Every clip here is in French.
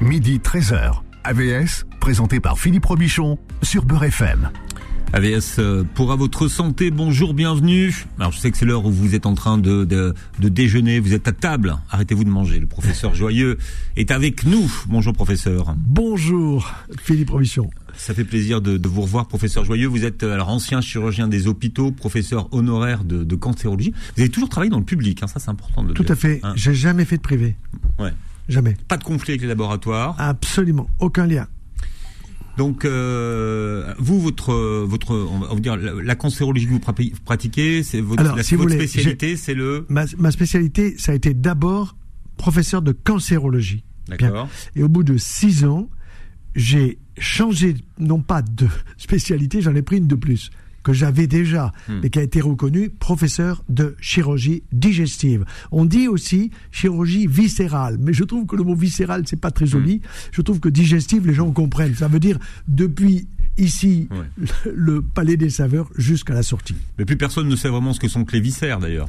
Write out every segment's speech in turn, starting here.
midi 13h. AVS, présenté par Philippe Robichon sur Beurre FM. AVS euh, pour à votre santé, bonjour, bienvenue. Alors je sais que c'est l'heure où vous êtes en train de, de, de déjeuner, vous êtes à table, arrêtez-vous de manger. Le professeur Joyeux est avec nous. Bonjour professeur. Bonjour Philippe Robichon. Ça fait plaisir de, de, vous revoir, professeur Joyeux. Vous êtes euh, alors ancien chirurgien des hôpitaux, professeur honoraire de, de cancérologie. Vous avez toujours travaillé dans le public, hein, ça c'est important de le Tout dire. à fait. Hein. J'ai jamais fait de privé. Ouais. Jamais. Pas de conflit avec les laboratoires. Absolument. Aucun lien. Donc, euh, vous, votre, votre, on va dire, la, la cancérologie que vous pratiquez, c'est votre, Alors, la, si vous votre voulez, spécialité, c'est le. Ma, ma, spécialité, ça a été d'abord professeur de cancérologie. D'accord. Et au bout de six ans, j'ai changé, non pas de spécialité, j'en ai pris une de plus que j'avais déjà, Hmm. mais qui a été reconnu professeur de chirurgie digestive. On dit aussi chirurgie viscérale, mais je trouve que le mot viscéral, c'est pas très joli. Hmm. Je trouve que digestive, les gens comprennent. Ça veut dire depuis ici, Ouais. le, le palais des saveurs jusqu'à la sortie. Mais plus personne ne sait vraiment ce que sont que les viscères, d'ailleurs.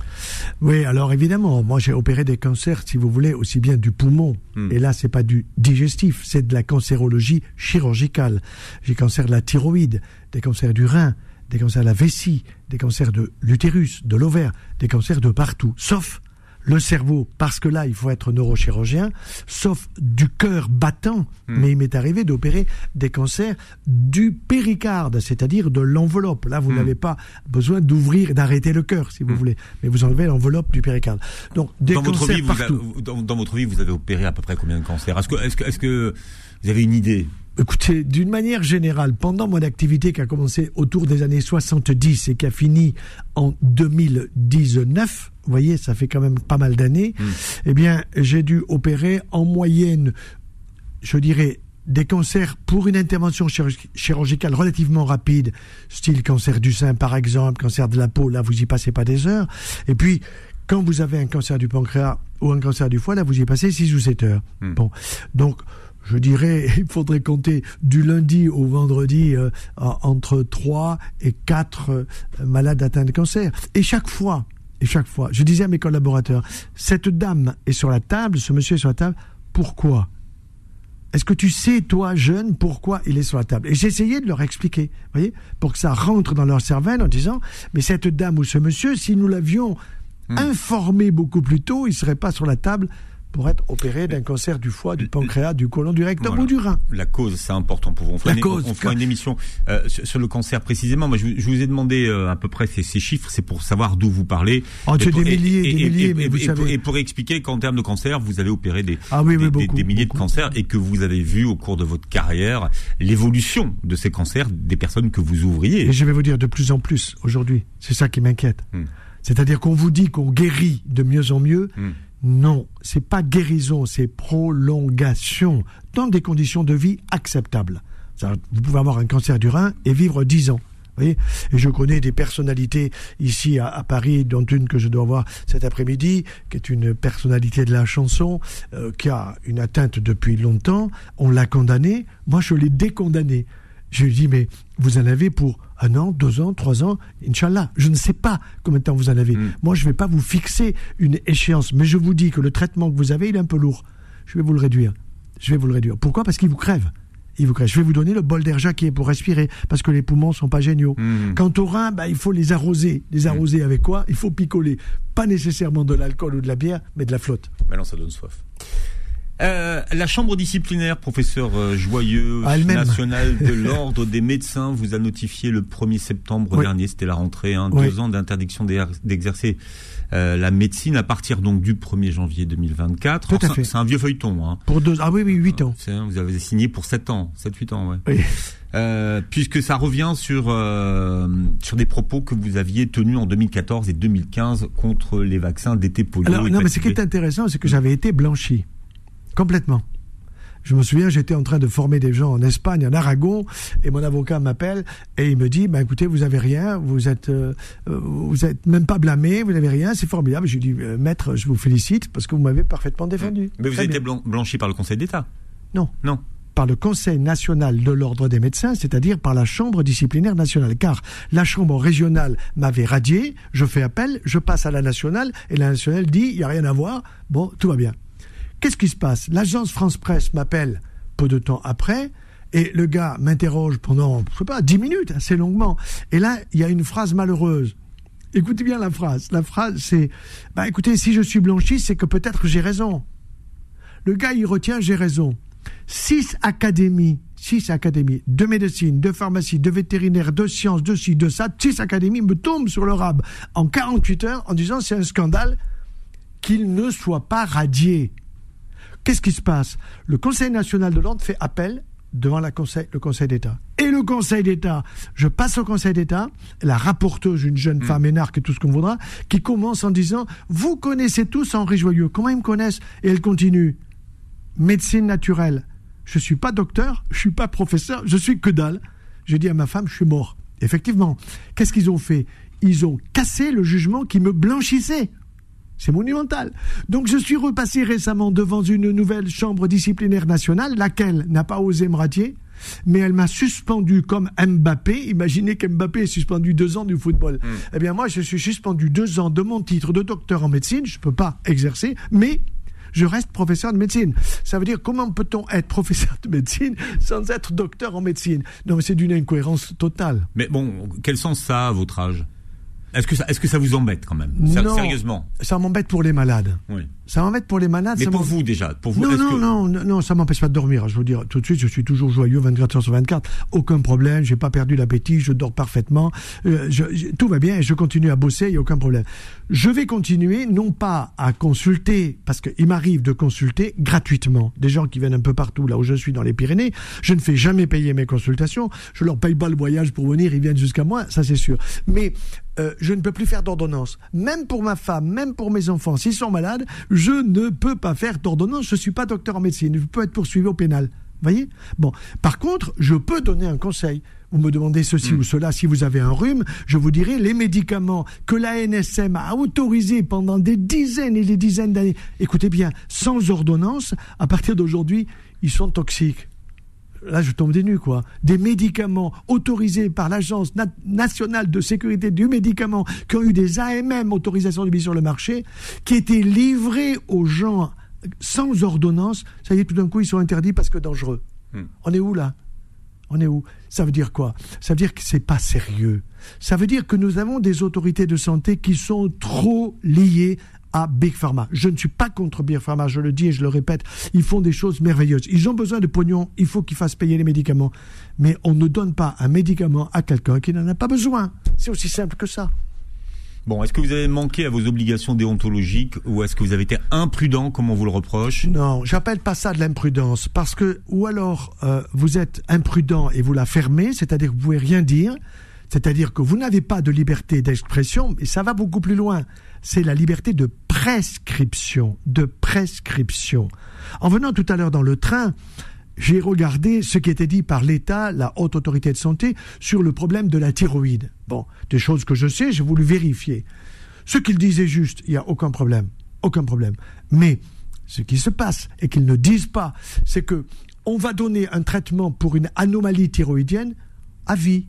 Oui, alors évidemment, moi j'ai opéré des cancers, si vous voulez, aussi bien du poumon. Hmm. Et là, c'est pas du digestif, c'est de la cancérologie chirurgicale. J'ai cancer de la thyroïde, des cancers du rein, des cancers de la vessie, des cancers de l'utérus, de l'ovaire, des cancers de partout, sauf le cerveau, parce que là, il faut être neurochirurgien, sauf du cœur battant. Hmm. Mais il m'est arrivé d'opérer des cancers du péricarde, c'est-à-dire de l'enveloppe. Là, vous Hmm. n'avez pas besoin d'ouvrir d'arrêter le cœur, si vous Hmm. voulez. Mais vous enlevez l'enveloppe du péricarde. Donc, des dans votre cancers vie, vous partout. avez, dans, dans votre vie, vous avez opéré à peu près combien de cancers? Est-ce que, est-ce que, est-ce que vous avez une idée? Écoutez, d'une manière générale, pendant mon activité qui a commencé autour des années 70 et qui a fini en 2019, vous voyez, ça fait quand même pas mal d'années, Mm. eh bien, j'ai dû opérer en moyenne, je dirais, des cancers pour une intervention chirurgi- chirurgicale relativement rapide, style cancer du sein par exemple, cancer de la peau, là vous y passez pas des heures. Et puis, quand vous avez un cancer du pancréas ou un cancer du foie, là vous y passez 6 ou 7 heures. Hmm. Bon, donc je dirais, il faudrait compter du lundi au vendredi euh, en- entre 3 et 4 euh, malades atteints de cancer. Et chaque fois, et chaque fois, je disais à mes collaborateurs, cette dame est sur la table, ce monsieur est sur la table, pourquoi? Est-ce que tu sais, toi, jeune, pourquoi il est sur la table? Et j'essayais de leur expliquer, vous voyez, pour que ça rentre dans leur cervelle en disant, mais cette dame ou ce monsieur, si nous l'avions Hmm. informé beaucoup plus tôt, il serait pas sur la table pour être opéré d'un cancer du foie, du pancréas, du côlon, du rectum Voilà. ou du rein. La cause, c'est important pour vous. On fera, une, cause, on fera que- une émission euh, sur, sur le cancer précisément. Moi, je, vous- je vous ai demandé euh, à peu près ces, ces chiffres, c'est pour savoir d'où vous parlez. Oh, pour- des milliers, et- des milliers, mais vous savez- et pour expliquer qu'en termes de cancer, vous avez opéré des, Ah oui, des, des- beaucoup, des milliers beaucoup. de cancers et que vous avez vu au cours de votre carrière l'évolution de ces cancers des personnes que vous ouvriez. Et je vais vous dire de plus en plus aujourd'hui. C'est ça qui m'inquiète. Hmm. C'est-à-dire qu'on vous dit qu'on guérit de mieux en mieux. Hmm. Non, c'est pas guérison, c'est prolongation dans des conditions de vie acceptables. Vous pouvez avoir un cancer du rein et vivre 10 ans. Et je connais des personnalités ici à, Paris, dont une que je dois voir cet après-midi, qui est une personnalité de la chanson, euh, qui a une atteinte depuis longtemps. On l'a condamné. Moi, je l'ai décondamné. Je lui dis, mais vous en avez pour un an, deux ans, trois ans, Inch'Allah. Je ne sais pas combien de temps vous en avez. Mm. Moi, je ne vais pas vous fixer une échéance, mais je vous dis que le traitement que vous avez, il est un peu lourd. Je vais vous le réduire. Je vais vous le réduire. Pourquoi? Parce qu'il vous crève. Il vous crève. Je vais vous donner le bol d'air est pour respirer, parce que les poumons sont pas géniaux. Mm. Quant aux reins, bah, il faut les arroser. Les arroser avec quoi? Il faut picoler. Pas nécessairement de l'alcool ou de la bière, mais de la flotte. Maintenant, ça donne soif. Euh, la chambre disciplinaire, professeur euh, Joyeux, Ah, national de l'ordre des médecins, vous a notifié le 1er septembre Oui. dernier, c'était la rentrée, hein, Oui. deux ans d'interdiction d'exer- d'exercer euh, la médecine à partir donc du 1er janvier 2024. Tout à c'est- fait. C'est un vieux feuilleton. Hein. Pour deux. Ah oui, oui, huit ans. C'est- Vous avez signé pour 7 ans, 7-8 ans, ouais. Oui. Euh, puisque ça revient sur euh, sur des propos que vous aviez tenus en 2014 et 2015 contre les vaccins d'été polio. Alors, non, mais ce qui est intéressant, c'est que j'avais été blanchi. Complètement. Je me souviens, j'étais en train de former des gens en Espagne, en Aragon, et mon avocat m'appelle et il me dit ben écoutez, vous avez rien, vous êtes, euh, euh, vous êtes même pas blâmé, vous n'avez rien, c'est formidable. Je lui dis euh, maître, je vous félicite parce que vous m'avez parfaitement défendu. Mais vous Très avez été bien. blanchi par le Conseil d'État. Non. Non. par le Conseil national de l'ordre des médecins, c'est-à-dire par la Chambre disciplinaire nationale. Car la Chambre régionale m'avait radié, je fais appel, je passe à la nationale, et la nationale dit, il n'y a rien à voir, bon, tout va bien. Qu'est-ce qui se passe? L'agence France Presse m'appelle peu de temps après. Et le gars m'interroge pendant, je sais pas, dix minutes, assez longuement. Et là, il y a une phrase malheureuse. Écoutez bien la phrase. La phrase, c'est, bah écoutez, si je suis blanchi, c'est que peut-être j'ai raison. Le gars, il retient, j'ai raison. Six académies, six académies de médecine, de pharmacie, de vétérinaire, de sciences, de ci, de ça, six académies me tombent sur le rab en 48 heures en disant c'est un scandale qu'il ne soit pas radié. Qu'est-ce qui se passe? Le Conseil national de l'ordre fait appel devant la conseil, le Conseil d'État. Et le Conseil d'État, je passe au Conseil d'État, la rapporteuse, une jeune femme énarque et tout ce qu'on voudra, qui commence en disant Vous connaissez tous Henri Joyeux. Comment ils me connaissent? Et elle continue Médecine naturelle. Je ne suis pas docteur, je ne suis pas professeur, je suis que dalle. Je dis à ma femme Je suis mort. Effectivement. Qu'est-ce qu'ils ont fait? Ils ont cassé le jugement qui me blanchissait. C'est monumental. Donc je suis repassé récemment devant une nouvelle chambre disciplinaire nationale, laquelle n'a pas osé me ratier, mais elle m'a suspendu comme Mbappé. Imaginez qu'Mbappé est suspendu deux ans du football. Hmm. Eh bien moi, je suis suspendu deux ans de mon titre de docteur en médecine. Je ne peux pas exercer, mais je reste professeur de médecine. Ça veut dire comment peut-on être professeur de médecine sans être docteur en médecine? Non, mais c'est d'une incohérence totale. Mais bon, quel sens ça a à votre âge? Est-ce que ça, est-ce que ça vous embête quand même non, Sérieusement? Ça m'embête pour les malades. Oui. Ça m'embête pour les malades. Mais pour vous déjà, pour vous. Non, non, non, non, non, ça m'empêche pas de dormir. Je vous dire tout de suite, je suis toujours joyeux 24 heures sur 24. Aucun problème. J'ai pas perdu l'appétit. Je dors parfaitement. Euh, je, tout va bien et je continue à bosser. Il y a aucun problème. Je vais continuer, non pas à consulter, parce qu'il m'arrive de consulter gratuitement des gens qui viennent un peu partout là où je suis dans les Pyrénées. Je ne fais jamais payer mes consultations. Je leur paye pas le voyage pour venir. Ils viennent jusqu'à moi. Ça c'est sûr. Mais euh, je ne peux plus faire d'ordonnance. Même pour ma femme, même pour mes enfants, s'ils sont malades, je ne peux pas faire d'ordonnance. Je ne suis pas docteur en médecine. Je peux être poursuivi au pénal. Voyez? Bon. Par contre, je peux donner un conseil. Vous me demandez ceci hmm. ou cela, si vous avez un rhume, je vous dirai les médicaments que la NSM a autorisés pendant des dizaines et des dizaines d'années. Écoutez bien, sans ordonnance, à partir d'aujourd'hui, ils sont toxiques là je tombe des nues quoi, des médicaments autorisés par l'Agence nationale de sécurité du médicament, qui ont eu des AMM, autorisation de mise sur le marché, qui étaient livrés aux gens sans ordonnance, ça y est, tout d'un coup, ils sont interdits parce que dangereux. Hmm. On est où là? On est où? Ça veut dire quoi? Ça veut dire que c'est pas sérieux. Ça veut dire que nous avons des autorités de santé qui sont trop liées à Big Pharma. Je ne suis pas contre Big Pharma, je le dis et je le répète, ils font des choses merveilleuses. Ils ont besoin de pognon, il faut qu'ils fassent payer les médicaments. Mais on ne donne pas un médicament à quelqu'un qui n'en a pas besoin. C'est aussi simple que ça. Bon, est-ce que vous avez manqué à vos obligations déontologiques ou est-ce que vous avez été imprudent comme on vous le reproche? Non, j'appelle pas ça de l'imprudence parce que ou alors euh, vous êtes imprudent et vous la fermez, c'est-à-dire que vous pouvez rien dire, c'est-à-dire que vous n'avez pas de liberté d'expression, et ça va beaucoup plus loin c'est la liberté de prescription, de prescription. En venant tout à l'heure dans le train, j'ai regardé ce qui était dit par l'État, la haute autorité de santé, sur le problème de la thyroïde. Bon, des choses que je sais, j'ai voulu vérifier. Ce qu'ils disaient juste, il n'y a aucun problème, aucun problème. Mais ce qui se passe et qu'ils ne disent pas, c'est que on va donner un traitement pour une anomalie thyroïdienne à vie,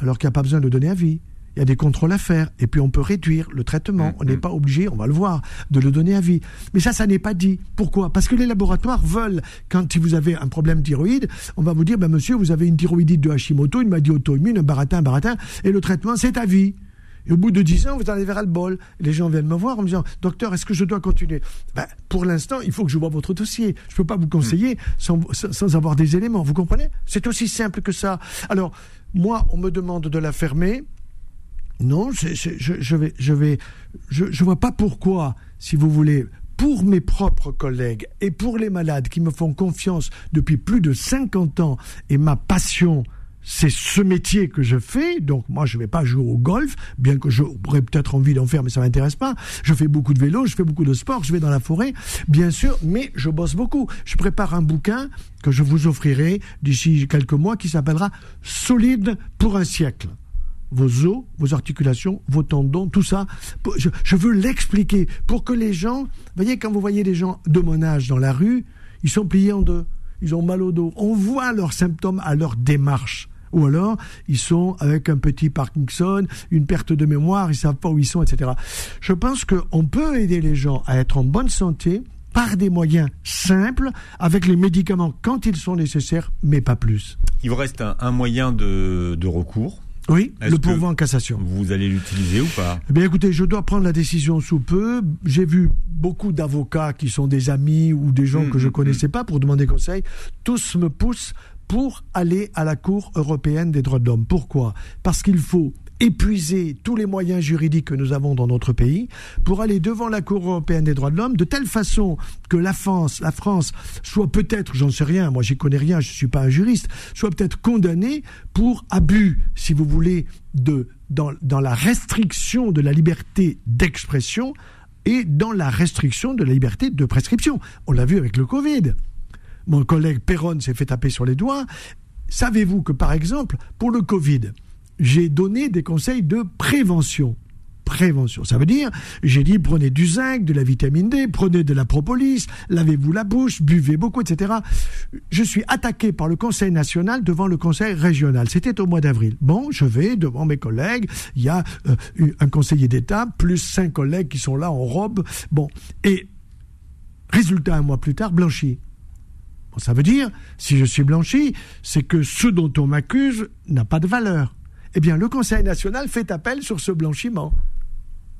alors qu'il n'y a pas besoin de donner à vie il y a des contrôles à faire, et puis on peut réduire le traitement. On n'est mm-hmm. pas obligé, on va le voir, de le donner à vie. Mais ça, ça n'est pas dit. Pourquoi? Parce que les laboratoires veulent, quand vous avez un problème thyroïde, on va vous dire, ben monsieur, vous avez une thyroïdite de Hashimoto, une maladie auto-immune, un baratin, un baratin, et le traitement, c'est à vie. Et au bout de 10 ans, vous allez vers le bol. Les gens viennent me voir en me disant Docteur, est-ce que je dois continuer? Ben, Pour l'instant, il faut que je vois votre dossier. Je ne peux pas vous conseiller mm. sans, sans, avoir des éléments. Vous comprenez? C'est aussi simple que ça. Alors, moi, on me demande de la fermer. Non, je, je, vais, je vais, vois pas pourquoi, si vous voulez, pour mes propres collègues et pour les malades qui me font confiance depuis plus de 50 ans et ma passion, c'est ce métier que je fais. Donc moi, je ne vais pas jouer au golf, bien que j'aurais peut-être envie d'en faire, mais ça m'intéresse pas. Je fais beaucoup de vélo, je fais beaucoup de sport, je vais dans la forêt, bien sûr, mais je bosse beaucoup. Je prépare un bouquin que je vous offrirai d'ici quelques mois qui s'appellera Solide pour un siècle vos os, vos articulations, vos tendons, tout ça. Je, veux l'expliquer pour que les gens, vous voyez, quand vous voyez des gens de mon âge dans la rue, ils sont pliés en deux, ils ont mal au dos. On voit leurs symptômes à leur démarche. Ou alors, ils sont avec un petit Parkinson, une perte de mémoire, ils savent pas où ils sont, etc. Je pense qu'on peut aider les gens à être en bonne santé par des moyens simples, avec les médicaments quand ils sont nécessaires, mais pas plus. Il vous reste un, moyen de, recours oui, le pourvoi en cassation. Vous allez l'utiliser ou pas? Eh bien, écoutez, je dois prendre la décision sous peu. J'ai vu beaucoup d'avocats qui sont des amis ou des gens mmh, que je mmh, connaissais mmh. pas pour demander conseil. Tous me poussent pour aller à la Cour européenne des droits de l'homme. Pourquoi? Parce qu'il faut épuiser tous les moyens juridiques que nous avons dans notre pays pour aller devant la Cour européenne des droits de l'homme de telle façon que la France, la France soit peut-être, j'en sais rien, moi j'y connais rien, je suis pas un juriste, soit peut-être condamnée pour abus, si vous voulez, de dans, dans la restriction de la liberté d'expression et dans la restriction de la liberté de prescription. On l'a vu avec le Covid. Mon collègue Perron s'est fait taper sur les doigts. Savez-vous que, par exemple, pour le Covid, j'ai donné des conseils de prévention. Prévention. Ça veut dire, j'ai dit prenez du zinc, de la vitamine D, prenez de la propolis, lavez-vous la bouche, buvez beaucoup, etc. Je suis attaqué par le Conseil national devant le Conseil régional. C'était au mois d'avril. Bon, je vais devant mes collègues. Il y a euh, un conseiller d'État plus cinq collègues qui sont là en robe. Bon, et résultat un mois plus tard, blanchi. Ça veut dire, si je suis blanchi, c'est que ce dont on m'accuse n'a pas de valeur eh bien le Conseil national fait appel sur ce blanchiment.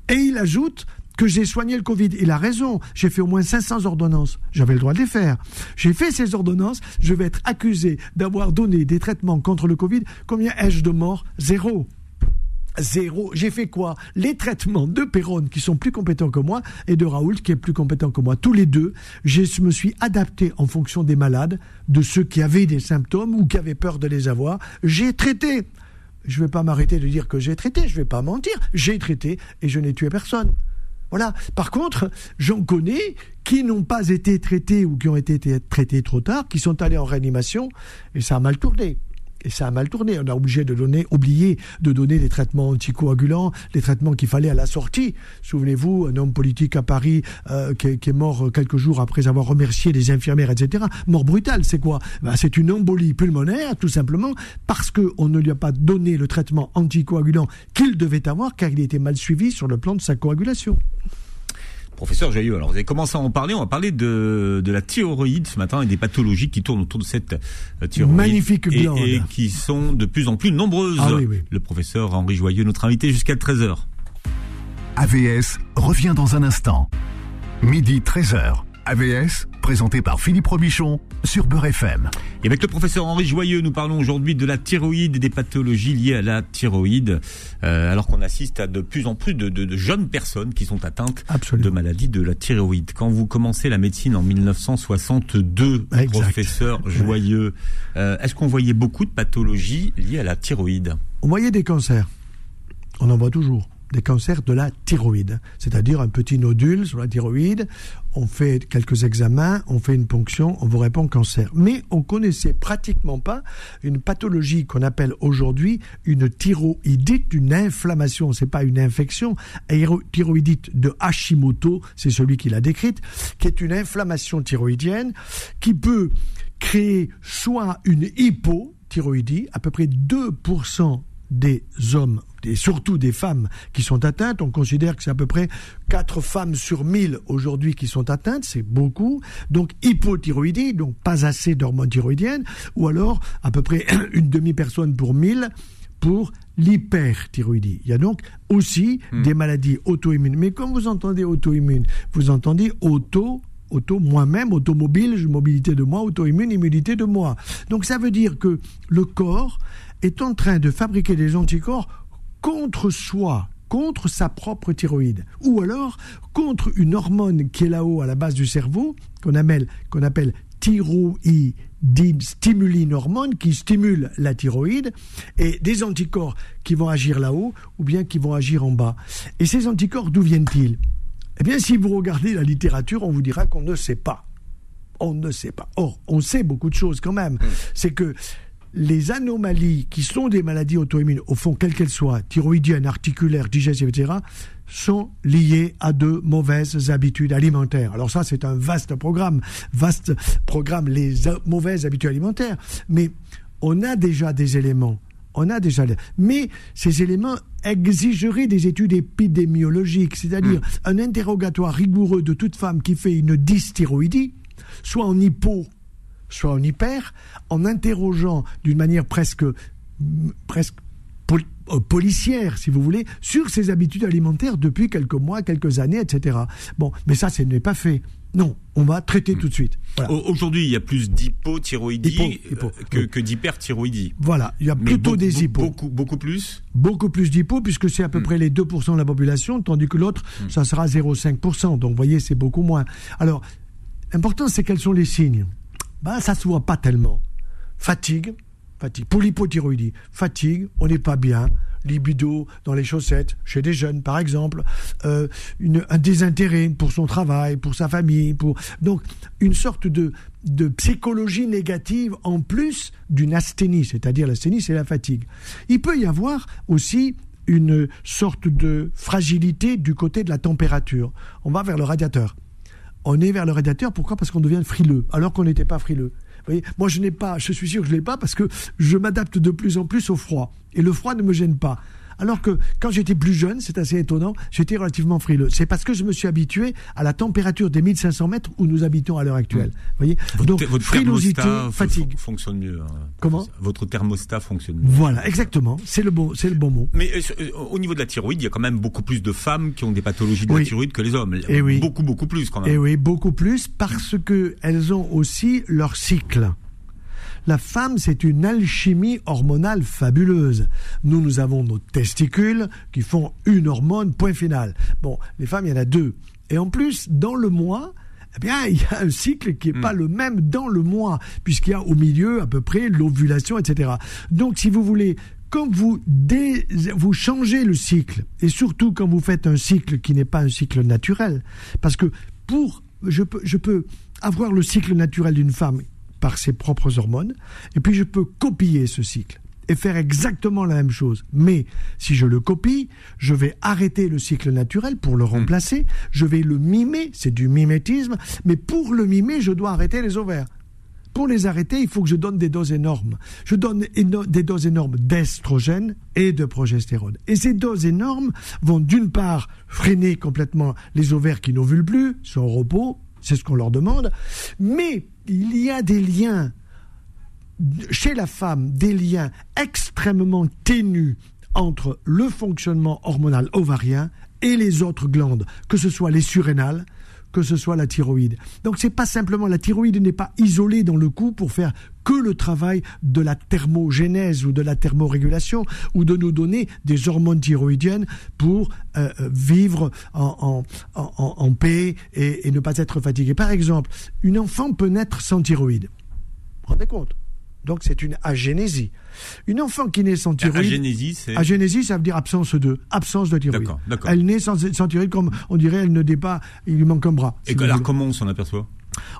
Et il ajoute que j'ai soigné le Covid. Il a raison. J'ai fait au moins 500 ordonnances. J'avais le droit de les faire. J'ai fait ces ordonnances. Je vais être accusé d'avoir donné des traitements contre le Covid. Combien ai-je de morts? Zéro. Zéro. J'ai fait quoi? Les traitements de Perron qui sont plus compétents que moi et de Raoult qui est plus compétent que moi. Tous les deux, je me suis adapté en fonction des malades, de ceux qui avaient des symptômes ou qui avaient peur de les avoir. J'ai traité je ne vais pas m'arrêter de dire que j'ai traité, je ne vais pas mentir, j'ai traité et je n'ai tué personne. Voilà. Par contre, j'en connais qui n'ont pas été traités ou qui ont été traités trop tard, qui sont allés en réanimation et ça a mal tourné. Et ça a mal tourné. On a obligé de donner, oublié de donner des traitements anticoagulants, les traitements qu'il fallait à la sortie. Souvenez-vous, un homme politique à Paris euh, qui, est, mort quelques jours après avoir remercié les infirmières, etc. Mort brutale, c'est quoi? Ben, C'est une embolie pulmonaire, tout simplement, parce qu'on ne lui a pas donné le traitement anticoagulant qu'il devait avoir, car il était mal suivi sur le plan de sa coagulation. Professeur Jailleux, alors vous avez commencé à en parler, on va parler de, de la thyroïde ce matin et des pathologies qui tournent autour de cette euh, thyroïde. Magnifique glande. Et, qui sont de plus en plus nombreuses. Ah oui, oui. Le professeur Henri Joyeux, notre invité jusqu'à 13h. AVS revient dans un instant. Midi 13h. AVS, présenté par Philippe Robichon sur Beurre FM. Et avec le professeur Henri Joyeux, nous parlons aujourd'hui de la thyroïde et des pathologies liées à la thyroïde, euh, alors qu'on assiste à de plus en plus de, jeunes personnes qui sont atteintes de maladies de la thyroïde. Quand vous commencez la médecine en 1962, professeur Joyeux, euh, est-ce qu'on voyait beaucoup de pathologies liées à la thyroïde? On voyait des cancers. On en voit toujours des cancers de la thyroïde, c'est-à-dire un petit nodule sur la thyroïde. On fait quelques examens, on fait une ponction, on vous répond cancer. Mais on connaissait pratiquement pas une pathologie qu'on appelle aujourd'hui une thyroïdite, une inflammation. C'est pas une infection. Thyroïdite de Hashimoto, c'est celui qui l'a décrite, qui est une inflammation thyroïdienne qui peut créer soit une hypothyroïdie, à peu près 2% des hommes et surtout des femmes qui sont atteintes. On considère que c'est à peu près 4 femmes sur 1000 aujourd'hui qui sont atteintes, c'est beaucoup. Donc hypothyroïdie, donc pas assez d'hormones thyroïdiennes, ou alors à peu près une demi-personne pour 1000 pour l'hyperthyroïdie. Il y a donc aussi hmm. des maladies auto-immunes. Mais quand vous entendez auto-immune, vous entendez auto auto moi-même, automobile, mobilité de moi, auto-immune, immunité de moi. Donc ça veut dire que le corps est en train de fabriquer des anticorps contre soi, contre sa propre thyroïde, ou alors contre une hormone qui est là-haut à la base du cerveau, qu'on appelle, qu'on appelle thyroïdine stimuline hormone qui stimule la thyroïde et des anticorps qui vont agir là-haut ou bien qui vont agir en bas. Et ces anticorps, d'où viennent-ils? Eh bien, si vous regardez la littérature, on vous dira qu'on ne sait pas. On ne sait pas. Or, on sait beaucoup de choses quand même. Mmh. C'est que les anomalies qui sont des maladies auto-immunes, au fond, quelles qu'elles soient, thyroïdiennes, articulaires, digestives, etc., sont liées à de mauvaises habitudes alimentaires. Alors ça, c'est un vaste programme, vaste programme, les mauvaises habitudes alimentaires. Mais on a déjà des éléments On a déjà. Mais ces éléments exigeraient des études épidémiologiques, c'est-à-dire Hmm. un interrogatoire rigoureux de toute femme qui fait une dysthyroïdie, soit en hypo, soit en hyper, en interrogeant d'une manière presque, presque pol- euh, policière, si vous voulez, sur ses habitudes alimentaires depuis quelques mois, quelques années, etc. Bon, mais ça, ce n'est pas fait. Non, on va traiter tout de suite. Voilà. Aujourd'hui, il y a plus d'hypothyroïdie Hypo- hypo, que, oui. que d'hyperthyroïdie. Voilà, il y a Mais plutôt des hypos. Beaucoup, beaucoup plus. beaucoup plus d'hypos puisque c'est à peu près les 2% de la population, tandis que l'autre, ça sera 0,5%. Donc, vous voyez, c'est beaucoup moins. Alors, l'important, c'est quels sont les signes ben, Ça se voit pas tellement. Fatigue, fatigue. Pour l'hypothyroïdie, fatigue, on n'est pas bien. Libido dans les chaussettes, chez des jeunes par exemple, euh, un désintérêt pour son travail, pour sa famille, pour donc une sorte de, de psychologie négative en plus d'une asthénie, c'est-à-dire l'asthénie c'est la fatigue. Il peut y avoir aussi une sorte de fragilité du côté de la température. On va vers le radiateur. On est vers le radiateur, pourquoi? Parce qu'on devient frileux, alors qu'on n'était pas frileux. Vous voyez? Moi, je n'ai pas, je suis sûr que je l'ai pas parce que je m'adapte de plus en plus au froid. Et le froid ne me gêne pas. Alors que quand j'étais plus jeune, c'est assez étonnant, j'étais relativement frileux. C'est parce que je me suis habitué à la température des 1500 mètres où nous habitons à l'heure actuelle. Vous voyez Donc, Votre frilosité, fatigue. fonctionne mieux. hein. Comment? Votre thermostat fonctionne mieux. Voilà, exactement. C'est le bon, c'est le bon mot. Mais euh, euh, au niveau de la thyroïde, il y a quand même beaucoup plus de femmes qui ont des pathologies de Oui. la thyroïde que les hommes. Eh oui. Beaucoup, beaucoup plus quand même. Et oui, beaucoup plus parce que elles ont aussi leur cycle. La femme, c'est une alchimie hormonale fabuleuse. Nous, nous avons nos testicules qui font une hormone, point final. Bon, les femmes, il y en a deux. Et en plus, dans le mois, eh bien, il y a un cycle qui n'est pas le même dans le mois, puisqu'il y a au milieu à peu près l'ovulation, etc. Donc, si vous voulez, quand vous, dé- vous changez le cycle, et surtout quand vous faites un cycle qui n'est pas un cycle naturel, parce que pour, je peux, je peux avoir le cycle naturel d'une femme par ses propres hormones, et puis je peux copier ce cycle et faire exactement la même chose. Mais si je le copie, je vais arrêter le cycle naturel pour le remplacer, je vais le mimer, c'est du mimétisme, mais pour le mimer, je dois arrêter les ovaires. Pour les arrêter, il faut que je donne des doses énormes. Je donne éno- des doses énormes d'estrogène et de progestérone. Et ces doses énormes vont d'une part freiner complètement les ovaires qui n'ovulent plus, sont au repos, c'est ce qu'on leur demande, mais il y a des liens chez la femme des liens extrêmement ténus entre le fonctionnement hormonal ovarien et les autres glandes, que ce soit les surrénales, que ce soit la thyroïde. Donc c'est pas simplement la thyroïde n'est pas isolée dans le cou pour faire que le travail de la thermogénèse ou de la thermorégulation ou de nous donner des hormones thyroïdiennes pour euh, euh, vivre en, paix et, et ne pas être fatigué. Par exemple, une enfant peut naître sans thyroïde. Vous vous rendez compte? Donc c'est une agénésie. Une enfant qui naît sans thyroïde. Agénésie, c'est. Agénésie, ça veut dire absence de, absence de thyroïde. D'accord, d'accord. Elle naît sans, sans thyroïde, comme on dirait, elle ne naît pas, il lui manque un bras. si Et vous alors, comment on s'en aperçoit?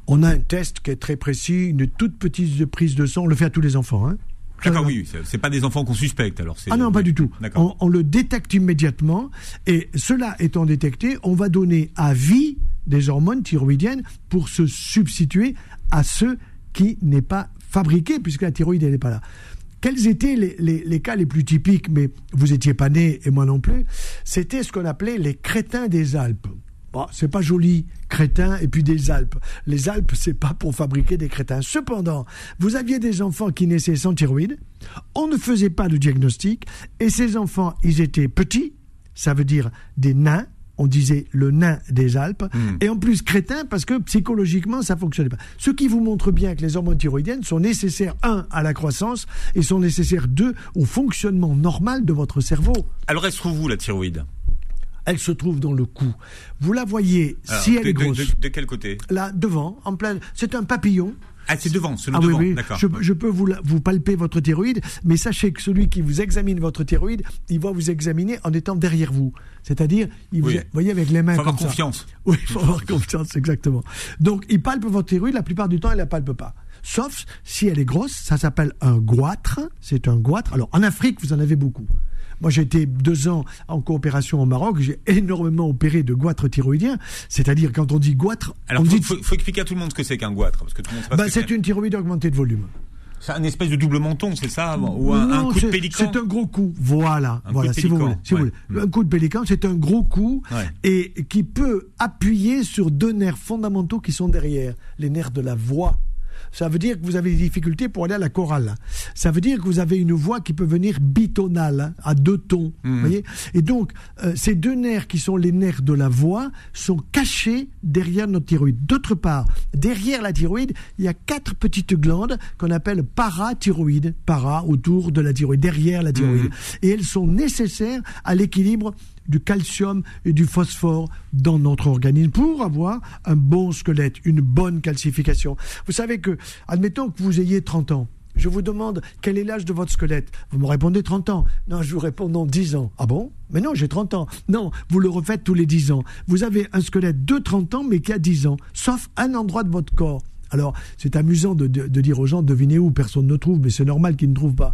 On a un test qui est très précis, une toute petite prise de sang, on le fait à tous les enfants. Hein. D'accord, oui, c'est- pas des enfants qu'on suspecte alors. Ah non, pas du tout. On le détecte immédiatement et cela étant détecté, on va donner à vie des hormones thyroïdiennes pour se substituer à ceux qui n'est pas fabriqué puisque la thyroïde elle n'est pas là. Quels étaient les, les- cas les plus typiques Mais vous étiez pas né et moi non plus. C'était ce qu'on appelait les crétins des Alpes. Bon, c'est pas joli, crétins et puis des Alpes. Les Alpes, c'est pas pour fabriquer des crétins. Cependant, vous aviez des enfants qui naissaient sans thyroïde. On ne faisait pas de diagnostic et ces enfants, ils étaient petits. Ça veut dire des nains. On disait le nain des Alpes. Et en plus crétins parce que psychologiquement, ça fonctionnait pas. Ce qui vous montre bien que les hormones thyroïdiennes sont nécessaires, un, à la croissance et sont nécessaires, deux, au fonctionnement normal de votre cerveau. Alors, elle se trouve où la thyroïde? Elle se trouve dans le cou. Vous la voyez, Alors, si elle de, est de- grosse, de- de quel côté? Là, devant, en plein. C'est un papillon. Ah, c'est devant, c'est le Ah devant, oui, oui. d'accord. Je, je peux vous, palper votre thyroïde, mais sachez que celui qui vous examine votre thyroïde, il va vous examiner en étant derrière vous. C'est-à-dire, il vous, Oui. vous voyez, avec les mains Faut comme avoir ça. confiance. Oui, il faut avoir confiance, exactement. Donc, il palpe votre thyroïde, la plupart du temps, il la palpe pas. Sauf si elle est grosse, ça s'appelle un goitre. C'est un goitre. Alors, en Afrique, vous en avez beaucoup. Moi, j'ai été deux ans en coopération au Maroc. J'ai énormément opéré de goitres thyroïdiens. C'est-à-dire, quand on dit goitre, Alors, on faut, dit faut, faut expliquer à tout le monde ce que c'est qu'un goitre, parce que tout le monde sait pas bah, que c'est une thyroïde augmentée de volume. C'est un espèce de double menton, c'est ça Ou un, Non, un coup de pélican C'est un gros coup. Voilà, Un voilà, coup de si vous voulez. vous. Un coup de pélican, c'est un gros coup Ouais. et qui peut appuyer sur deux nerfs fondamentaux qui sont derrière, les nerfs de la voix. Ça veut dire que vous avez des difficultés pour aller à la chorale. Ça veut dire que vous avez une voix qui peut venir bitonale, hein, à deux tons. Mhm. vous voyez Et donc, euh, ces deux nerfs qui sont les nerfs de la voix sont cachés derrière notre thyroïde. D'autre part, derrière la thyroïde, il y a quatre petites glandes qu'on appelle parathyroïdes. Para, autour de la thyroïde, derrière la thyroïde. Mhm. Et elles sont nécessaires à l'équilibre du calcium et du phosphore dans notre organisme pour avoir un bon squelette, une bonne calcification. Vous savez que, admettons que vous ayez 30 ans, je vous demande quel est l'âge de votre squelette? Vous me répondez 30 ans. Non, je vous réponds non, 10 ans. Ah bon? Mais non, j'ai 30 ans. Non, vous le refaites tous les 10 ans. Vous avez un squelette de 30 ans, mais qui a 10 ans, sauf un endroit de votre corps. Alors, c'est amusant de, de- de dire aux gens, devinez où, personne ne trouve, mais c'est normal qu'ils ne trouvent pas.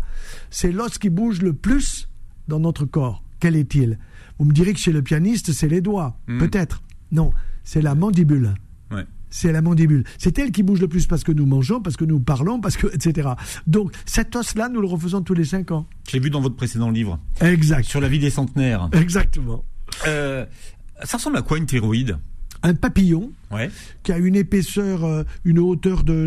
C'est l'os qui bouge le plus dans notre corps. Quel est-il? Vous me direz que chez le pianiste, c'est les doigts. Hmm. Peut-être. Non, c'est la mandibule Ouais. c'est la mandibule. C'est elle qui bouge le plus parce que nous mangeons, parce que nous parlons, parce que etc. Donc cet os-là, nous le refaisons tous les cinq ans. J'ai vu dans votre précédent livre Exact. sur la vie des centenaires. Exactement. Euh, ça ressemble à quoi une thyroïde? Un papillon Ouais. qui a une épaisseur, euh, une hauteur de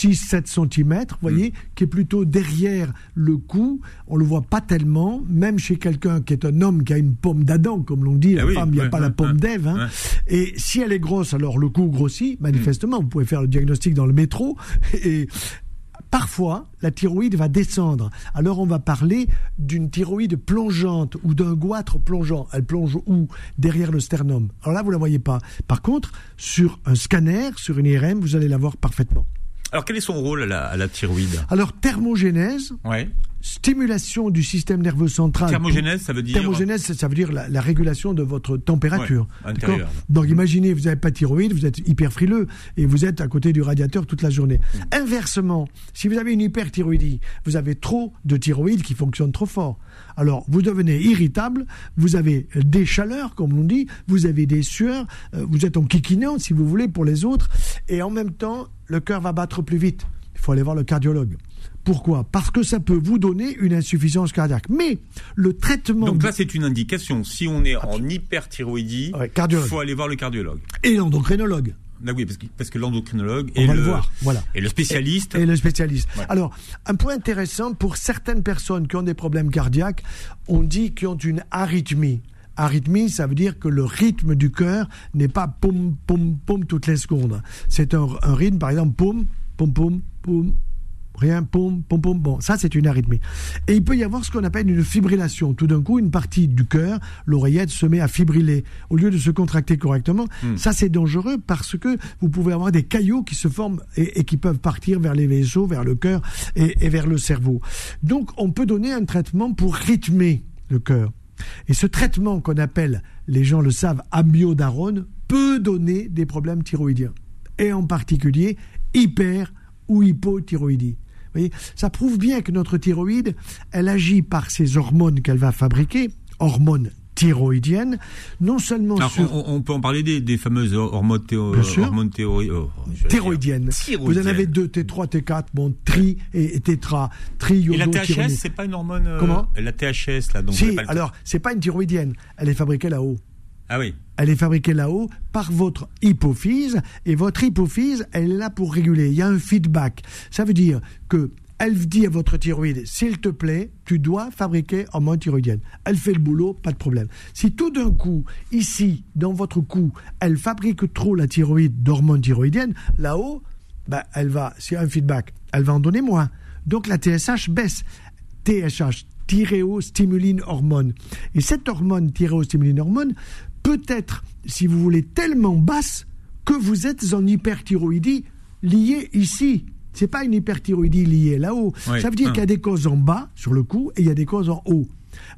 6-7 cm, vous voyez, qui est plutôt derrière le cou. On le voit pas tellement, même chez quelqu'un qui est un homme qui a une pomme d'Adam, comme l'on dit, la oui, femme, il n'y a ouais, pas la pomme d'Ève. hein. Et si elle est grosse, alors le cou grossit, manifestement. Vous pouvez faire le diagnostic dans le métro. Et parfois, la thyroïde va descendre. Alors on va parler d'une thyroïde plongeante ou d'un goitre plongeant. Elle plonge où? Derrière le sternum. Alors là, vous la voyez pas. Par contre, sur un scanner, sur une IRM, vous allez la voir parfaitement. Alors quel est son rôle à la, à la thyroïde Alors, thermogénèse, Ouais. stimulation du système nerveux central. Thermogénèse, ça veut dire Thermogénèse, ça veut dire la, la régulation de votre température. Ouais, intérieure. Donc imaginez, vous n'avez pas de thyroïde, vous êtes hyper frileux et vous êtes à côté du radiateur toute la journée. Mm. Inversement, si vous avez une hyperthyroïdie, vous avez trop de thyroïde qui fonctionne trop fort. Alors vous devenez irritable, vous avez des chaleurs, comme l'on dit, vous avez des sueurs, euh, vous êtes en kikinant, si vous voulez, pour les autres, et en même temps, le cœur va battre plus vite. Il faut aller voir le cardiologue. Pourquoi? Parce que ça peut vous donner une insuffisance cardiaque. Mais le traitement Donc là, c'est une indication. Si on est en hyperthyroïdie, il cardiologue. faut aller voir le cardiologue. et l'endocrinologue, Là, oui, parce que, parce que l'endocrinologue on va le, le voir. Voilà. et le spécialiste. Et le spécialiste. Ouais. Alors, un point intéressant pour certaines personnes qui ont des problèmes cardiaques, on dit qu'ils ont une arythmie. Arythmie, ça veut dire que le rythme du cœur n'est pas poum, poum, poum toutes les secondes. C'est un, un rythme, par exemple, poum, poum, poum, poum, rien, poum, poum, poum. Bon, ça, c'est une arythmie. Et il peut y avoir ce qu'on appelle une fibrillation. Tout d'un coup, une partie du cœur, l'oreillette, se met à fibriller au lieu de se contracter correctement. Ça, c'est dangereux parce que vous pouvez avoir des caillots qui se forment et, et qui peuvent partir vers les vaisseaux, vers le cœur et, et vers le cerveau. Donc, on peut donner un traitement pour rythmer le cœur. Et ce traitement qu'on appelle, les gens le savent, amiodarone, peut donner des problèmes thyroïdiens. Et en particulier, hyper ou hypothyroïdie. Voyez, ça prouve bien que notre thyroïde, elle agit par ces hormones qu'elle va fabriquer, hormones thyroïdiennes, non seulement Alors, sur on, on peut en parler des, des fameuses hormones, théo, hormones théorie- oh, thyroïdiennes. Vous en avez deux, T3, T4, bon, tri et, et tétra, Et la THS, c'est pas une hormone. euh, Comment? La THS, là. Donc Si, alors, c'est pas une thyroïdienne, elle est fabriquée là-haut. Ah oui. Elle est fabriquée là-haut par votre hypophyse et votre hypophyse, elle est là pour réguler. Il y a un feedback. Ça veut dire que elle dit à votre thyroïde, s'il te plaît, tu dois fabriquer hormone thyroïdienne. Elle fait le boulot, pas de problème. Si tout d'un coup, ici, dans votre cou, elle fabrique trop la thyroïde d'hormone thyroïdienne, là-haut, ben, elle va, s'il y a un feedback, elle va en donner moins. Donc la TSH baisse. TSH, thyréostimuline hormone. Et cette hormone, thyréostimuline hormone, peut être, si vous voulez, tellement basse que vous êtes en hyperthyroïdie liée ici. C'est pas une hyperthyroïdie liée là-haut. Oui. Ça veut dire Ah. qu'il y a des causes en bas, sur le cou, et il y a des causes en haut.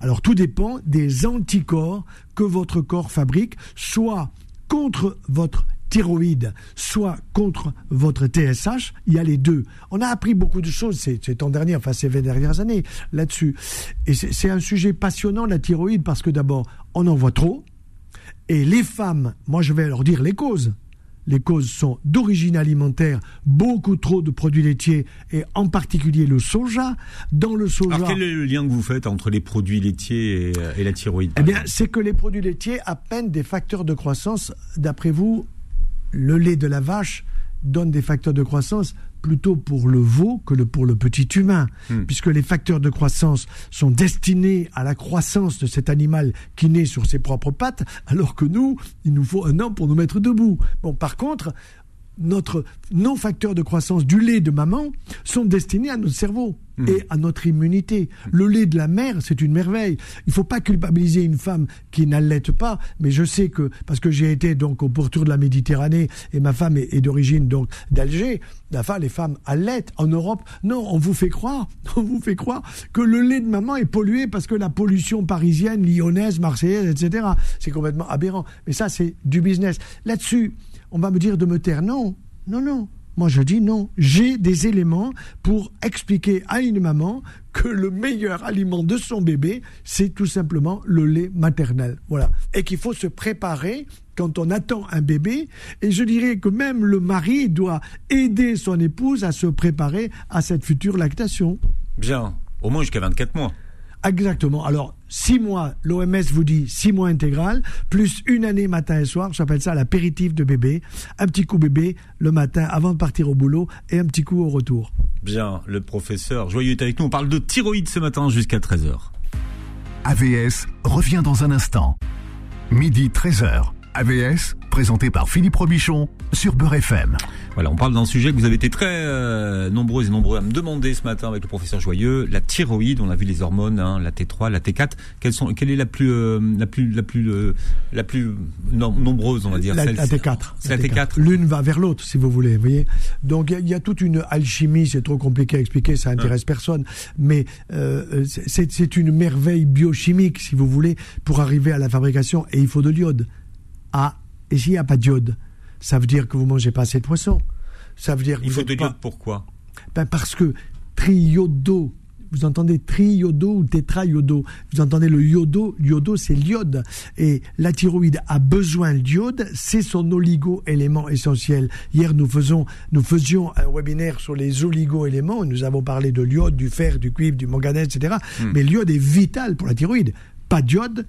Alors tout dépend des anticorps que votre corps fabrique, soit contre votre thyroïde, soit contre votre TSH, il y a les deux. On a appris beaucoup de choses ces, ces temps derniers, enfin ces 20 dernières années, là-dessus. Et c'est c'est un sujet passionnant, la thyroïde, parce que d'abord, on en voit trop, et les femmes, moi je vais leur dire les causes. les causes sont d'origine alimentaire, beaucoup trop de produits laitiers et en particulier le soja. Dans le soja. Alors quel est le lien que vous faites entre les produits laitiers et, euh, la thyroïde Eh bien, c'est que les produits laitiers appellent des facteurs de croissance. D'après vous, le lait de la vache donne des facteurs de croissance plutôt pour le veau que pour le petit humain, hmm. puisque les facteurs de croissance sont destinés à la croissance de cet animal qui naît sur ses propres pattes, alors que nous, il nous faut un an pour nous mettre debout. Bon, par contre, notre, nos facteurs de croissance du lait de maman sont destinés à notre cerveau hmm. et à notre immunité. Le lait de la mère, c'est une merveille. Il ne faut pas culpabiliser une femme qui n'allaite pas, mais je sais que, parce que j'ai été donc au pourtour de la Méditerranée et ma femme est, d'origine donc d'Alger, les femmes allaitent en Europe. Non, on vous fait croire, on vous fait croire que le lait de maman est pollué parce que la pollution parisienne, lyonnaise, marseillaise, etc. C'est complètement aberrant. Mais ça, c'est du business. Là-dessus, on va me dire de me taire. Non, non, non. Moi, je dis non. J'ai des éléments pour expliquer à une maman que le meilleur aliment de son bébé, c'est tout simplement le lait maternel. Voilà. Et qu'il faut se préparer quand on attend un bébé. Et je dirais que même le mari doit aider son épouse à se préparer à cette future lactation. Bien. Au moins jusqu'à 24 mois. Exactement. Alors, six mois, l'OMS vous dit six mois intégral, plus une année matin et soir, j'appelle ça l'apéritif de bébé. Un petit coup bébé le matin avant de partir au boulot et un petit coup au retour. Bien, le professeur Joyeux est avec nous. On parle de thyroïde ce matin jusqu'à 13h. AVS revient dans un instant. Midi 13h. AVS, présenté par Philippe Robichon sur Beurre FM. Voilà, on parle d'un sujet que vous avez été très euh, nombreux et nombreux à me demander ce matin avec le professeur Joyeux, la thyroïde. On a vu les hormones, hein, la T3, la T4. Quelles sont, quelle est la plus, euh, la plus, la plus, euh, la plus nombreuse, on va dire La, la T4. La T4. L'une va vers l'autre, si vous voulez. Vous voyez. Donc il y, a toute une alchimie. C'est trop compliqué à expliquer, ça intéresse personne. Mais c'est une merveille biochimique, si vous voulez, pour arriver à la fabrication. Et il faut de l'iode. Ah, et s'il n'y a pas d'iode, ça veut dire que vous mangez pas assez de poisson. Ça veut dire Il faut de l'iode pourquoi ben Parce que triodo, vous entendez triodo ou tétraiodo, vous entendez le iodo, l'iodo c'est l'iode. Et la thyroïde a besoin d'iode, c'est son oligo-élément essentiel. Hier, nous, faisons, nous faisions un webinaire sur les oligo-éléments, nous avons parlé de l'iode, du fer, du cuivre, du manganèse, etc. Hmm. Mais l'iode est vital pour la thyroïde. Pas d'iode,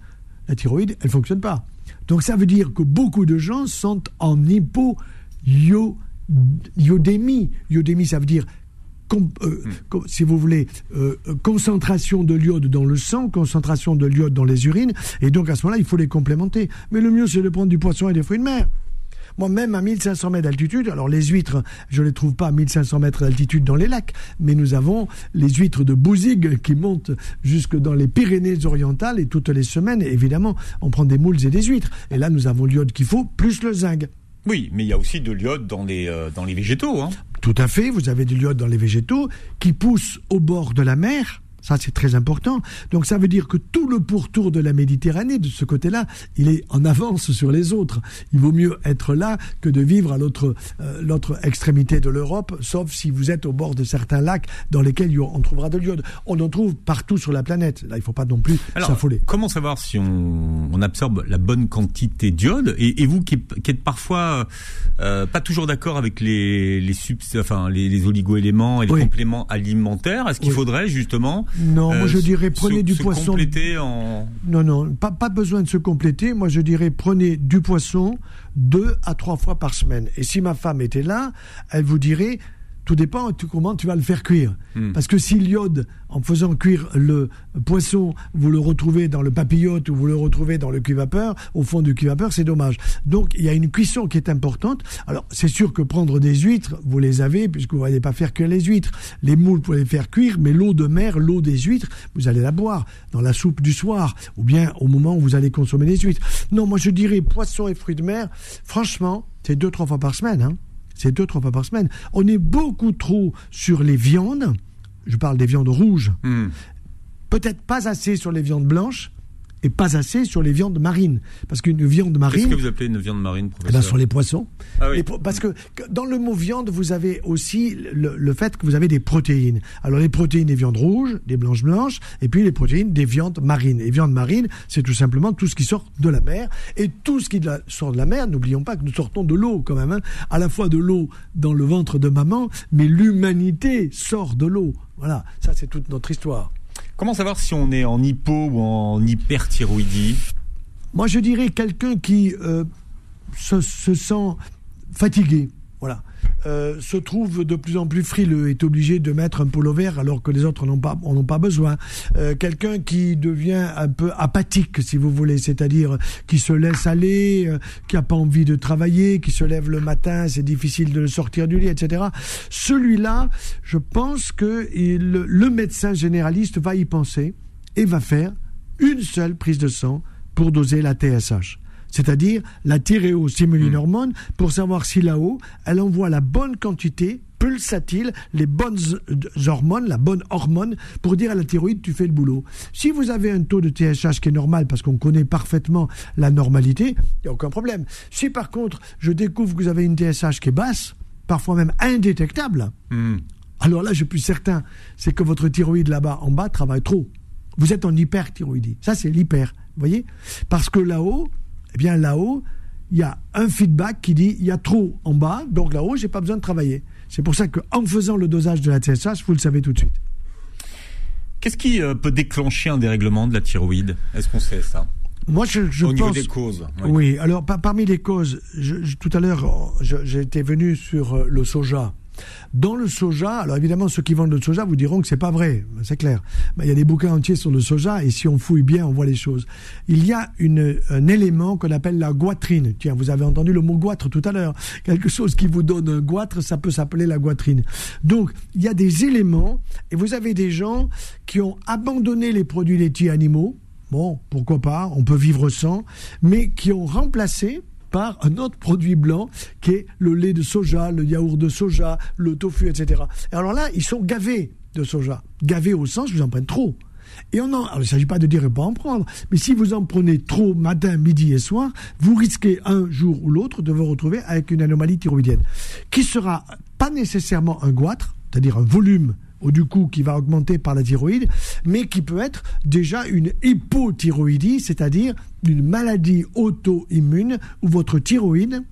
la thyroïde, elle fonctionne pas. Donc ça veut dire que beaucoup de gens sont en hypo-iodémie. Iodémie, ça veut dire euh, hmm. si vous voulez, euh, concentration de l'iode dans le sang, concentration de l'iode dans les urines, et donc à ce moment-là, il faut les complémenter. Mais le mieux, c'est de prendre du poisson et des fruits de mer. Moi-même, à 1500 mètres d'altitude, alors les huîtres, je ne les trouve pas à 1500 mètres d'altitude dans les lacs, mais nous avons les huîtres de Bouzigues qui montent jusque dans les Pyrénées-Orientales et toutes les semaines, évidemment, on prend des moules et des huîtres. Et là, nous avons l'iode qu'il faut, plus le zinc. Oui, mais il y a aussi de l'iode dans les, euh, dans les végétaux. Hein. Tout à fait, vous avez de l'iode dans les végétaux qui poussent au bord de la mer ça, c'est très important. Donc, ça veut dire que tout le pourtour de la Méditerranée, de ce côté-là, il est en avance sur les autres. Il vaut mieux être là que de vivre à l'autre euh, l'autre extrémité de l'Europe, sauf si vous êtes au bord de certains lacs dans lesquels on trouvera de l'iode. On en trouve partout sur la planète. Là, il ne faut pas non plus s'affoler. Comment savoir si on, on, absorbe la bonne quantité d'iode? Et, vous qui, qui, êtes parfois euh, pas toujours d'accord avec les les, enfin, les, les oligo-éléments et les compléments alimentaires, est-ce qu'il faudrait justement non, moi je euh, dirais prenez du se poisson. Compléter en... Non, non, pas, pas besoin de se compléter. Moi je dirais prenez du poisson deux à trois fois par semaine. Et si ma femme était là, elle vous dirait tout dépend comment tu vas le faire cuire. Hmm. Parce que si l'iode, en faisant cuire le poisson, vous le retrouvez dans le papillote ou vous le retrouvez dans le cuit-vapeur, au fond du cuit-vapeur, c'est dommage. Donc il y a une cuisson qui est importante. Alors c'est sûr que prendre des huîtres, vous les avez, puisque vous n'allez pas faire cuire les huîtres. Les moules, vous pouvez les faire cuire, mais l'eau de mer, l'eau des huîtres, vous allez la boire dans la soupe du soir, ou bien au moment où vous allez consommer les huîtres. Non, moi je dirais poisson et fruits de mer, franchement, c'est deux, trois fois par semaine. Hein. C'est deux, trois fois par semaine. On est beaucoup trop sur les viandes. Je parle des viandes rouges. Hmm. Peut-être pas assez sur les viandes blanches. Et pas assez sur les viandes marines. Parce qu'une viande marine. Qu'est-ce que vous appelez une viande marine, eh ben, professeur Sur les poissons. Ah oui. parce que dans le mot viande, vous avez aussi le, fait que vous avez des protéines. Alors les protéines des viandes rouges, des blanches blanches, et puis les protéines des viandes marines. Et viandes marines, c'est tout simplement tout ce qui sort de la mer. Et tout ce qui sort de la mer, n'oublions pas que nous sortons de l'eau quand même, hein. à la fois de l'eau dans le ventre de maman, mais l'humanité sort de l'eau. Voilà, ça c'est toute notre histoire. Comment savoir si on est en hypo ou en hyperthyroïdie Moi, je dirais quelqu'un qui euh, se, sent fatigué, voilà, euh, se trouve de plus en plus frileux, est obligé de mettre un polo vert alors que les autres n'ont pas, en ont pas besoin. Euh, quelqu'un qui devient un peu apathique, si vous voulez, c'est-à-dire qui se laisse aller, euh, qui n'a pas envie de travailler, qui se lève le matin, c'est difficile de le sortir du lit, etc. Celui-là, je pense que le médecin généraliste va y penser et va faire une seule prise de sang pour doser la TSH c'est-à-dire la thyréostimuline hmm. hormone, pour savoir si là-haut, elle envoie la bonne quantité pulsatile, les bonnes hormones, la bonne hormone, pour dire à la thyroïde, tu fais le boulot. Si vous avez un taux de TSH qui est normal, parce qu'on connaît parfaitement la normalité, il n'y a aucun problème. Si par contre, je découvre que vous avez une TSH qui est basse, parfois même indétectable, hmm. alors là, je suis certain, c'est que votre thyroïde là-bas, en bas, travaille trop. Vous êtes en hyperthyroïdie. Ça, c'est l'hyper. Vous voyez? Parce que là-haut, eh bien là-haut, il y a un feedback qui dit il y a trop en bas, donc là-haut, j'ai pas besoin de travailler. C'est pour ça qu'en faisant le dosage de la TSH, vous le savez tout de suite. Qu'est-ce qui euh, peut déclencher un dérèglement de la thyroïde? Est-ce qu'on sait ça? Moi, je, je Au pense... niveau des causes. Oui, alors parmi les causes, tout à l'heure, j'étais venu sur euh, le soja. Dans le soja, alors évidemment, ceux qui vendent le soja vous diront que c'est pas vrai, c'est clair. il y a des bouquins entiers sur le soja et si on fouille bien, on voit les choses. Il y a un élément qu'on appelle la goitrine. Tiens, vous avez entendu le mot goitre tout à l'heure. Quelque chose qui vous donne un goitre, ça peut s'appeler la goitrine. Donc, il y a des éléments et vous avez des gens qui ont abandonné les produits laitiers animaux. Bon, pourquoi pas, on peut vivre sans, mais qui ont remplacé par un autre produit blanc qui est le lait de soja, le yaourt de soja, le tofu, etc. Et alors là, ils sont gavés de soja. Gavés au sens, vous en prenez trop. Et on il ne s'agit pas de dire ne pas en prendre, mais si vous en prenez trop matin, midi et soir, vous risquez un jour ou l'autre de vous retrouver avec une anomalie thyroïdienne, qui sera pas nécessairement un goitre, c'est-à-dire un volume du coup qui va augmenter par la thyroïde, mais qui peut être déjà une hypothyroïdie, c'est-à-dire une maladie auto-immune où votre thyroïde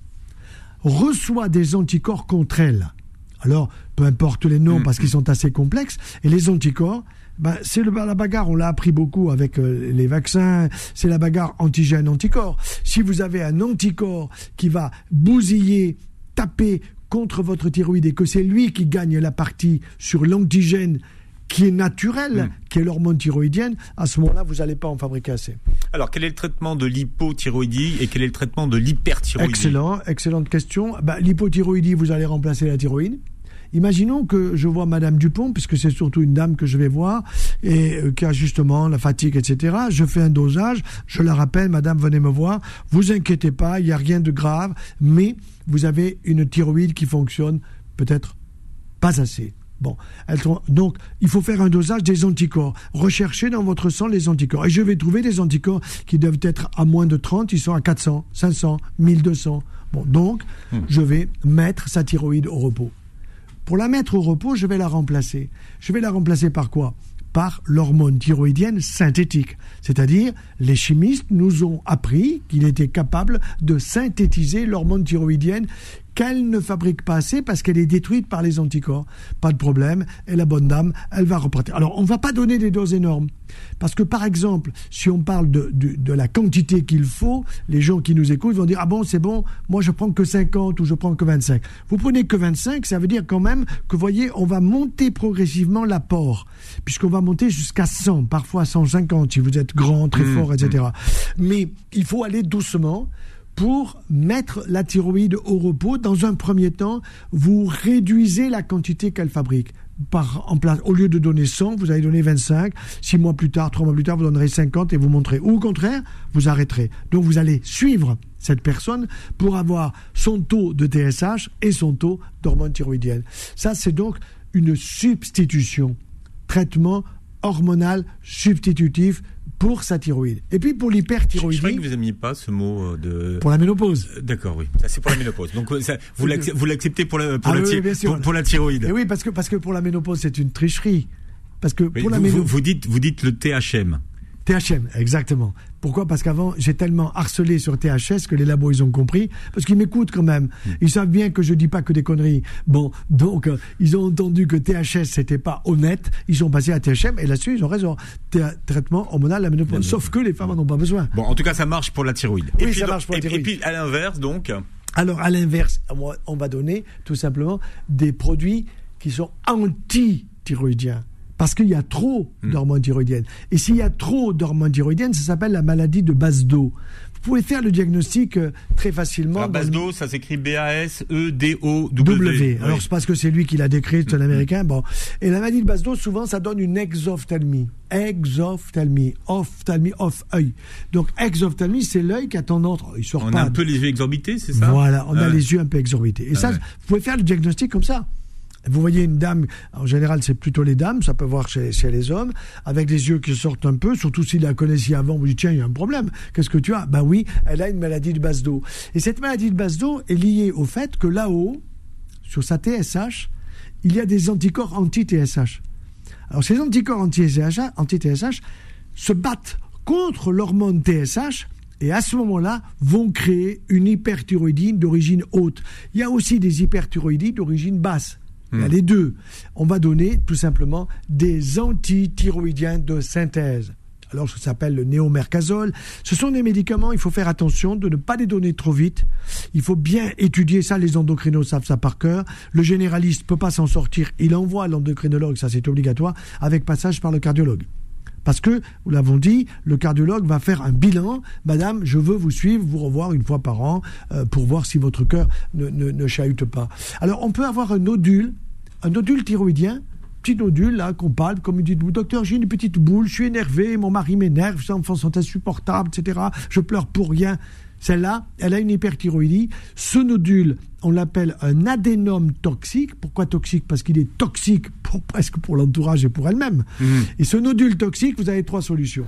reçoit des anticorps contre elle. Alors, peu importe les noms, mm. parce qu'ils sont assez complexes, et les anticorps, ben, c'est la bagarre, on l'a appris beaucoup avec euh, les vaccins, c'est la bagarre antigène-anticorps. Si vous avez un anticorps qui va bousiller, taper contre votre thyroïde et que c'est lui qui gagne la partie sur l'antigène qui est naturel, qui est l'hormone thyroïdienne, à ce moment-là, vous n'allez pas en fabriquer assez. Alors, quel est le traitement de l'hypothyroïdie et quel est le traitement de l'hyperthyroïdie? Excellent, excellente question. Bah, l'hypothyroïdie, vous allez remplacer la thyroïde. Imaginons que je vois Madame Dupont, puisque c'est surtout une dame que je vais voir, et euh, qui a justement la fatigue, etc. Je fais un dosage, je la rappelle, Madame, venez me voir, vous inquiétez pas, il n'y a rien de grave, mais vous avez une thyroïde qui fonctionne peut-être pas assez. Bon, donc il faut faire un dosage des anticorps. Recherchez dans votre sang les anticorps. Et je vais trouver des anticorps qui doivent être à moins de 30, ils sont à 400, 500, 1200. Bon, donc hmm. je vais mettre sa thyroïde au repos. Pour la mettre au repos, je vais la remplacer. Je vais la remplacer par quoi? Par l'hormone thyroïdienne synthétique. C'est-à-dire, les chimistes nous ont appris qu'il était capable de synthétiser l'hormone thyroïdienne qu'elle ne fabrique pas assez parce qu'elle est détruite par les anticorps. Pas de problème, et la bonne dame, elle va repartir. Alors, on ne va pas donner des doses énormes. Parce que, par exemple, si on parle de, de, la quantité qu'il faut, les gens qui nous écoutent vont dire, ah bon, c'est bon, moi je prends que 50 ou je prends que 25. Vous prenez que 25, ça veut dire quand même que, vous voyez, on va monter progressivement l'apport, puisqu'on va monter jusqu'à 100, parfois 150 si vous êtes grand, très mmh, fort, etc. Mmh. Mais il faut aller doucement pour mettre la thyroïde au repos. Dans un premier temps, vous réduisez la quantité qu'elle fabrique. Par, en au lieu de donner 100, vous allez donner 25. Six mois plus tard, trois mois plus tard, vous donnerez 50 et vous montrez. Ou au contraire, vous arrêterez. Donc vous allez suivre cette personne pour avoir son taux de TSH et son taux d'hormone thyroïdienne. Ça, c'est donc une substitution. Traitement hormonal substitutif pour sa thyroïde. Et puis pour Je l'hyperthyroïdie, croyais que vous n'aimiez pas ce mot euh, de. pour la ménopause. Euh, D'accord, oui. C'est pour la ménopause. Donc, euh, ça, vous l'acc- vous l'acceptez pour la, pour, Ah la oui, pour, pour la thyroïde. Et oui, parce que, parce que pour la ménopause, c'est une tricherie. Parce que pour la vous, ménopause. vous dites, vous dites le THM. THM, exactement. Pourquoi? Parce qu'avant, j'ai tellement harcelé sur THS que les labos, ils ont compris. Parce qu'ils m'écoutent quand même. Ils savent bien que je dis pas que des conneries. Bon, donc, euh, ils ont entendu que THS, c'était pas honnête. Ils sont passés à THM et là-dessus, ils ont raison. Traitement hormonal, la ménopause. Sauf que les femmes en ont pas besoin. Bon, en tout cas, ça marche pour la thyroïde. Oui, ça donc- marche pour la et- thyroïde. Et puis, à l'inverse, donc. Alors, à l'inverse, on va- on va donner tout simplement des produits qui sont anti-thyroïdiens. Parce qu'il y a trop Hmm. d'hormones thyroïdiennes. Et s'il y a trop d'hormones thyroïdiennes, ça s'appelle la maladie de base d'eau. Vous pouvez faire le diagnostic euh, très facilement. Dans le- Basdo, ça s'écrit E B-A-S-E-D-O-W. W. Alors, Oui. c'est parce que c'est lui qui l'a décrit, Hmm. c'est un américain. Bon. Et la maladie de base d'eau, souvent, ça donne une exophthalmie. Exophthalmie. Ophtalmie, off, œil. Donc, exophthalmie, c'est l'œil qui a tendance. oh, il sort On pas. a un peu les yeux exorbités, c'est ça Voilà, on a Ah les yeux un peu exorbités. Et Ah ça, ouais. vous pouvez faire le diagnostic comme ça. Vous voyez une dame, en général c'est plutôt les dames, ça peut voir chez, chez les hommes, avec des yeux qui sortent un peu, surtout s'il la connaissait avant, vous dites tiens, il y a un problème, qu'est-ce que tu as? Ben oui, elle a une maladie de base d'eau. Et cette maladie de base d'eau est liée au fait que là-haut, sur sa TSH, il y a des anticorps anti-TSH. Alors ces anticorps anti-TSH, anti-TSH se battent contre l'hormone TSH et à ce moment-là vont créer une hyperthyroïdie d'origine haute. Il y a aussi des hyperthyroïdies d'origine basse. Il y a les deux. On va donner tout simplement des antithyroïdiens de synthèse. Alors, ça s'appelle le néomercazole. Ce sont des médicaments, il faut faire attention de ne pas les donner trop vite. Il faut bien étudier ça, les endocrinos savent ça par cœur. Le généraliste peut pas s'en sortir, il envoie l'endocrinologue, ça c'est obligatoire, avec passage par le cardiologue. Parce que, nous l'avons dit, le cardiologue va faire un bilan. Madame, je veux vous suivre, vous revoir une fois par an euh, pour voir si votre cœur ne, ne, ne chahute pas. Alors, on peut avoir un nodule, un nodule thyroïdien, petit nodule là qu'on parle, comme il dit, docteur, j'ai une petite boule, je suis énervé, mon mari m'énerve, ces enfants sont insupportables, etc. Je pleure pour rien. Celle-là, elle a une hyperthyroïdie. Ce nodule, on l'appelle un adénome toxique. Pourquoi toxique? Parce qu'il est toxique pour, presque pour l'entourage et pour elle-même. Et ce nodule toxique, vous avez trois solutions.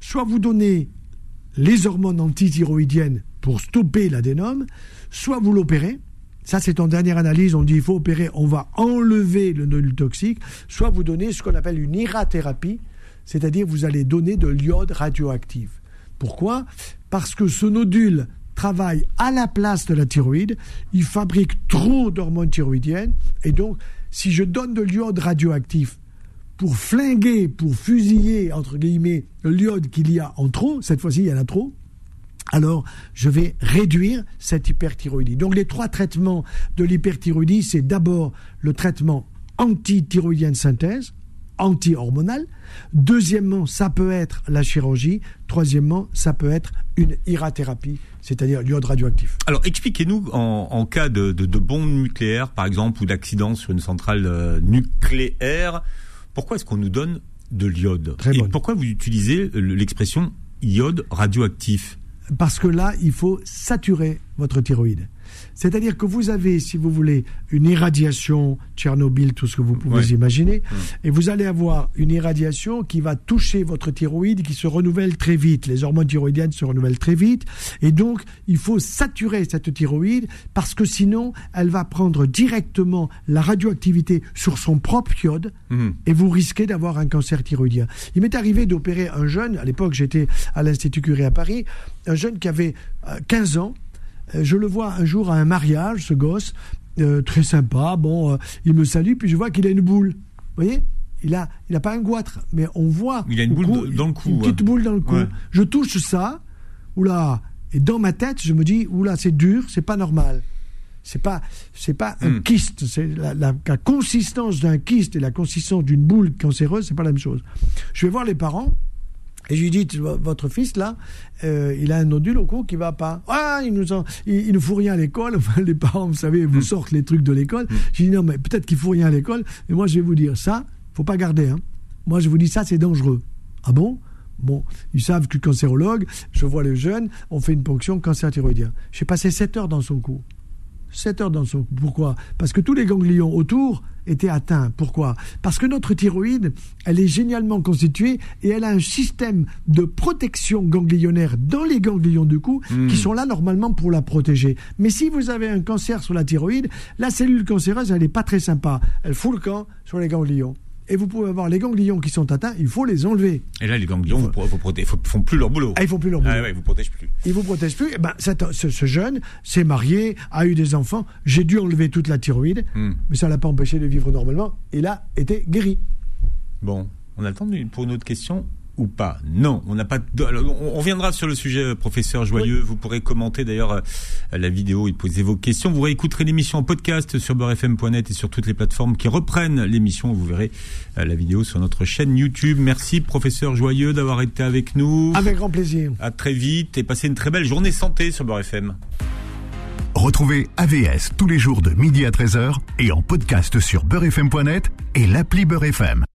Soit vous donnez les hormones antithyroïdiennes pour stopper l'adénome, soit vous l'opérez. Ça, c'est en dernière analyse. On dit il faut opérer, on va enlever le nodule toxique. Soit vous donnez ce qu'on appelle une irathérapie, c'est-à-dire vous allez donner de l'iode radioactif. Pourquoi? Parce que ce nodule travaille à la place de la thyroïde, il fabrique trop d'hormones thyroïdiennes, et donc si je donne de l'iode radioactif pour flinguer, pour fusiller, entre guillemets, l'iode qu'il y a en trop, cette fois-ci il y en a trop, alors je vais réduire cette hyperthyroïdie. Donc les trois traitements de l'hyperthyroïdie, c'est d'abord le traitement antithyroïdien de synthèse, anti-hormonal. Deuxièmement, ça peut être la chirurgie. Troisièmement, ça peut être une irathérapie, c'est-à-dire l'iode radioactif. Alors, expliquez-nous en, en cas de, de, de bombe nucléaire, par exemple, ou d'accident sur une centrale euh, nucléaire, pourquoi est-ce qu'on nous donne de l'iode? Et pourquoi vous utilisez le- l'expression iode radioactif? Parce que là, il faut saturer votre thyroïde. C'est-à-dire que vous avez, si vous voulez, une irradiation, Tchernobyl, tout ce que vous pouvez Ouais. imaginer, et vous allez avoir une irradiation qui va toucher votre thyroïde, qui se renouvelle très vite. Les hormones thyroïdiennes se renouvellent très vite, et donc il faut saturer cette thyroïde parce que sinon, elle va prendre directement la radioactivité sur son propre iode, Mhm. et vous risquez d'avoir un cancer thyroïdien. Il m'est arrivé d'opérer un jeune, à l'époque j'étais à l'Institut Curie à Paris, un jeune qui avait euh, 15 ans. Euh, Je le vois un jour à un mariage, ce gosse, euh, très sympa. Bon, euh, il me salue, puis je vois qu'il a une boule. Vous voyez? Il a, il a pas un goitre, mais on voit. Il a une boule cou- dans le cou, Une petite ouais. boule dans le cou. Ouais. Je touche ça, oula, et dans ma tête, je me dis, oula, c'est dur, c'est pas normal. C'est pas, c'est pas un Hmm. kyste. C'est la, la- la consistance d'un kyste et la consistance d'une boule cancéreuse, c'est pas la même chose. Je vais voir les parents. Et je lui dis, vo- votre fils là, euh, il a un nodule au cou qui va pas. Ah, il nous en- il, il ne fout rien à l'école. Enfin, les parents, vous savez, vous sortent les trucs de l'école. Je dis non, mais peut-être qu'il fout rien à l'école. Mais moi, je vais vous dire ça, faut pas garder. Hein. Moi, je vous dis ça, c'est dangereux. Ah bon? Bon, ils savent que le cancérologue, je vois le jeune, on fait une ponction cancer thyroïdien. J'ai passé 7 heures dans son cou. 7 heures dans son... Pourquoi? Parce que tous les ganglions autour étaient atteints. Pourquoi? Parce que notre thyroïde, elle est génialement constituée et elle a un système de protection ganglionnaire dans les ganglions du cou Hmm. qui sont là normalement pour la protéger. Mais si vous avez un cancer sur la thyroïde, la cellule cancéreuse, elle n'est pas très sympa. Elle fout le camp sur les ganglions. Et vous pouvez avoir les ganglions qui sont atteints, il faut les enlever. Et là, les ganglions, faut- font plus leur boulot. Ah, ils font plus leur boulot. Ah ouais, vous protègent plus. Il vous protège plus. Eh ben, ce, ce jeune s'est marié, a eu des enfants. J'ai dû enlever toute la thyroïde, Hmm. mais ça l'a pas empêché de vivre normalement. Il a été guéri. Bon, on a le temps pour une autre question ou pas Non, on n'a pas. de- alors, on on reviendra sur le sujet, euh, professeur Joyeux. Vous pourrez commenter d'ailleurs euh, la vidéo et poser vos questions. Vous réécouterez l'émission en podcast sur beurrefm.net et sur toutes les plateformes qui reprennent l'émission. Vous verrez euh, la vidéo sur notre chaîne YouTube. Merci, professeur Joyeux, d'avoir été avec nous. Avec grand plaisir. À très vite et passez une très belle journée santé sur Beurre FM. Retrouvez AVS tous les jours de midi à 13h et en podcast sur beurrefm.net et l'appli Beurre FM.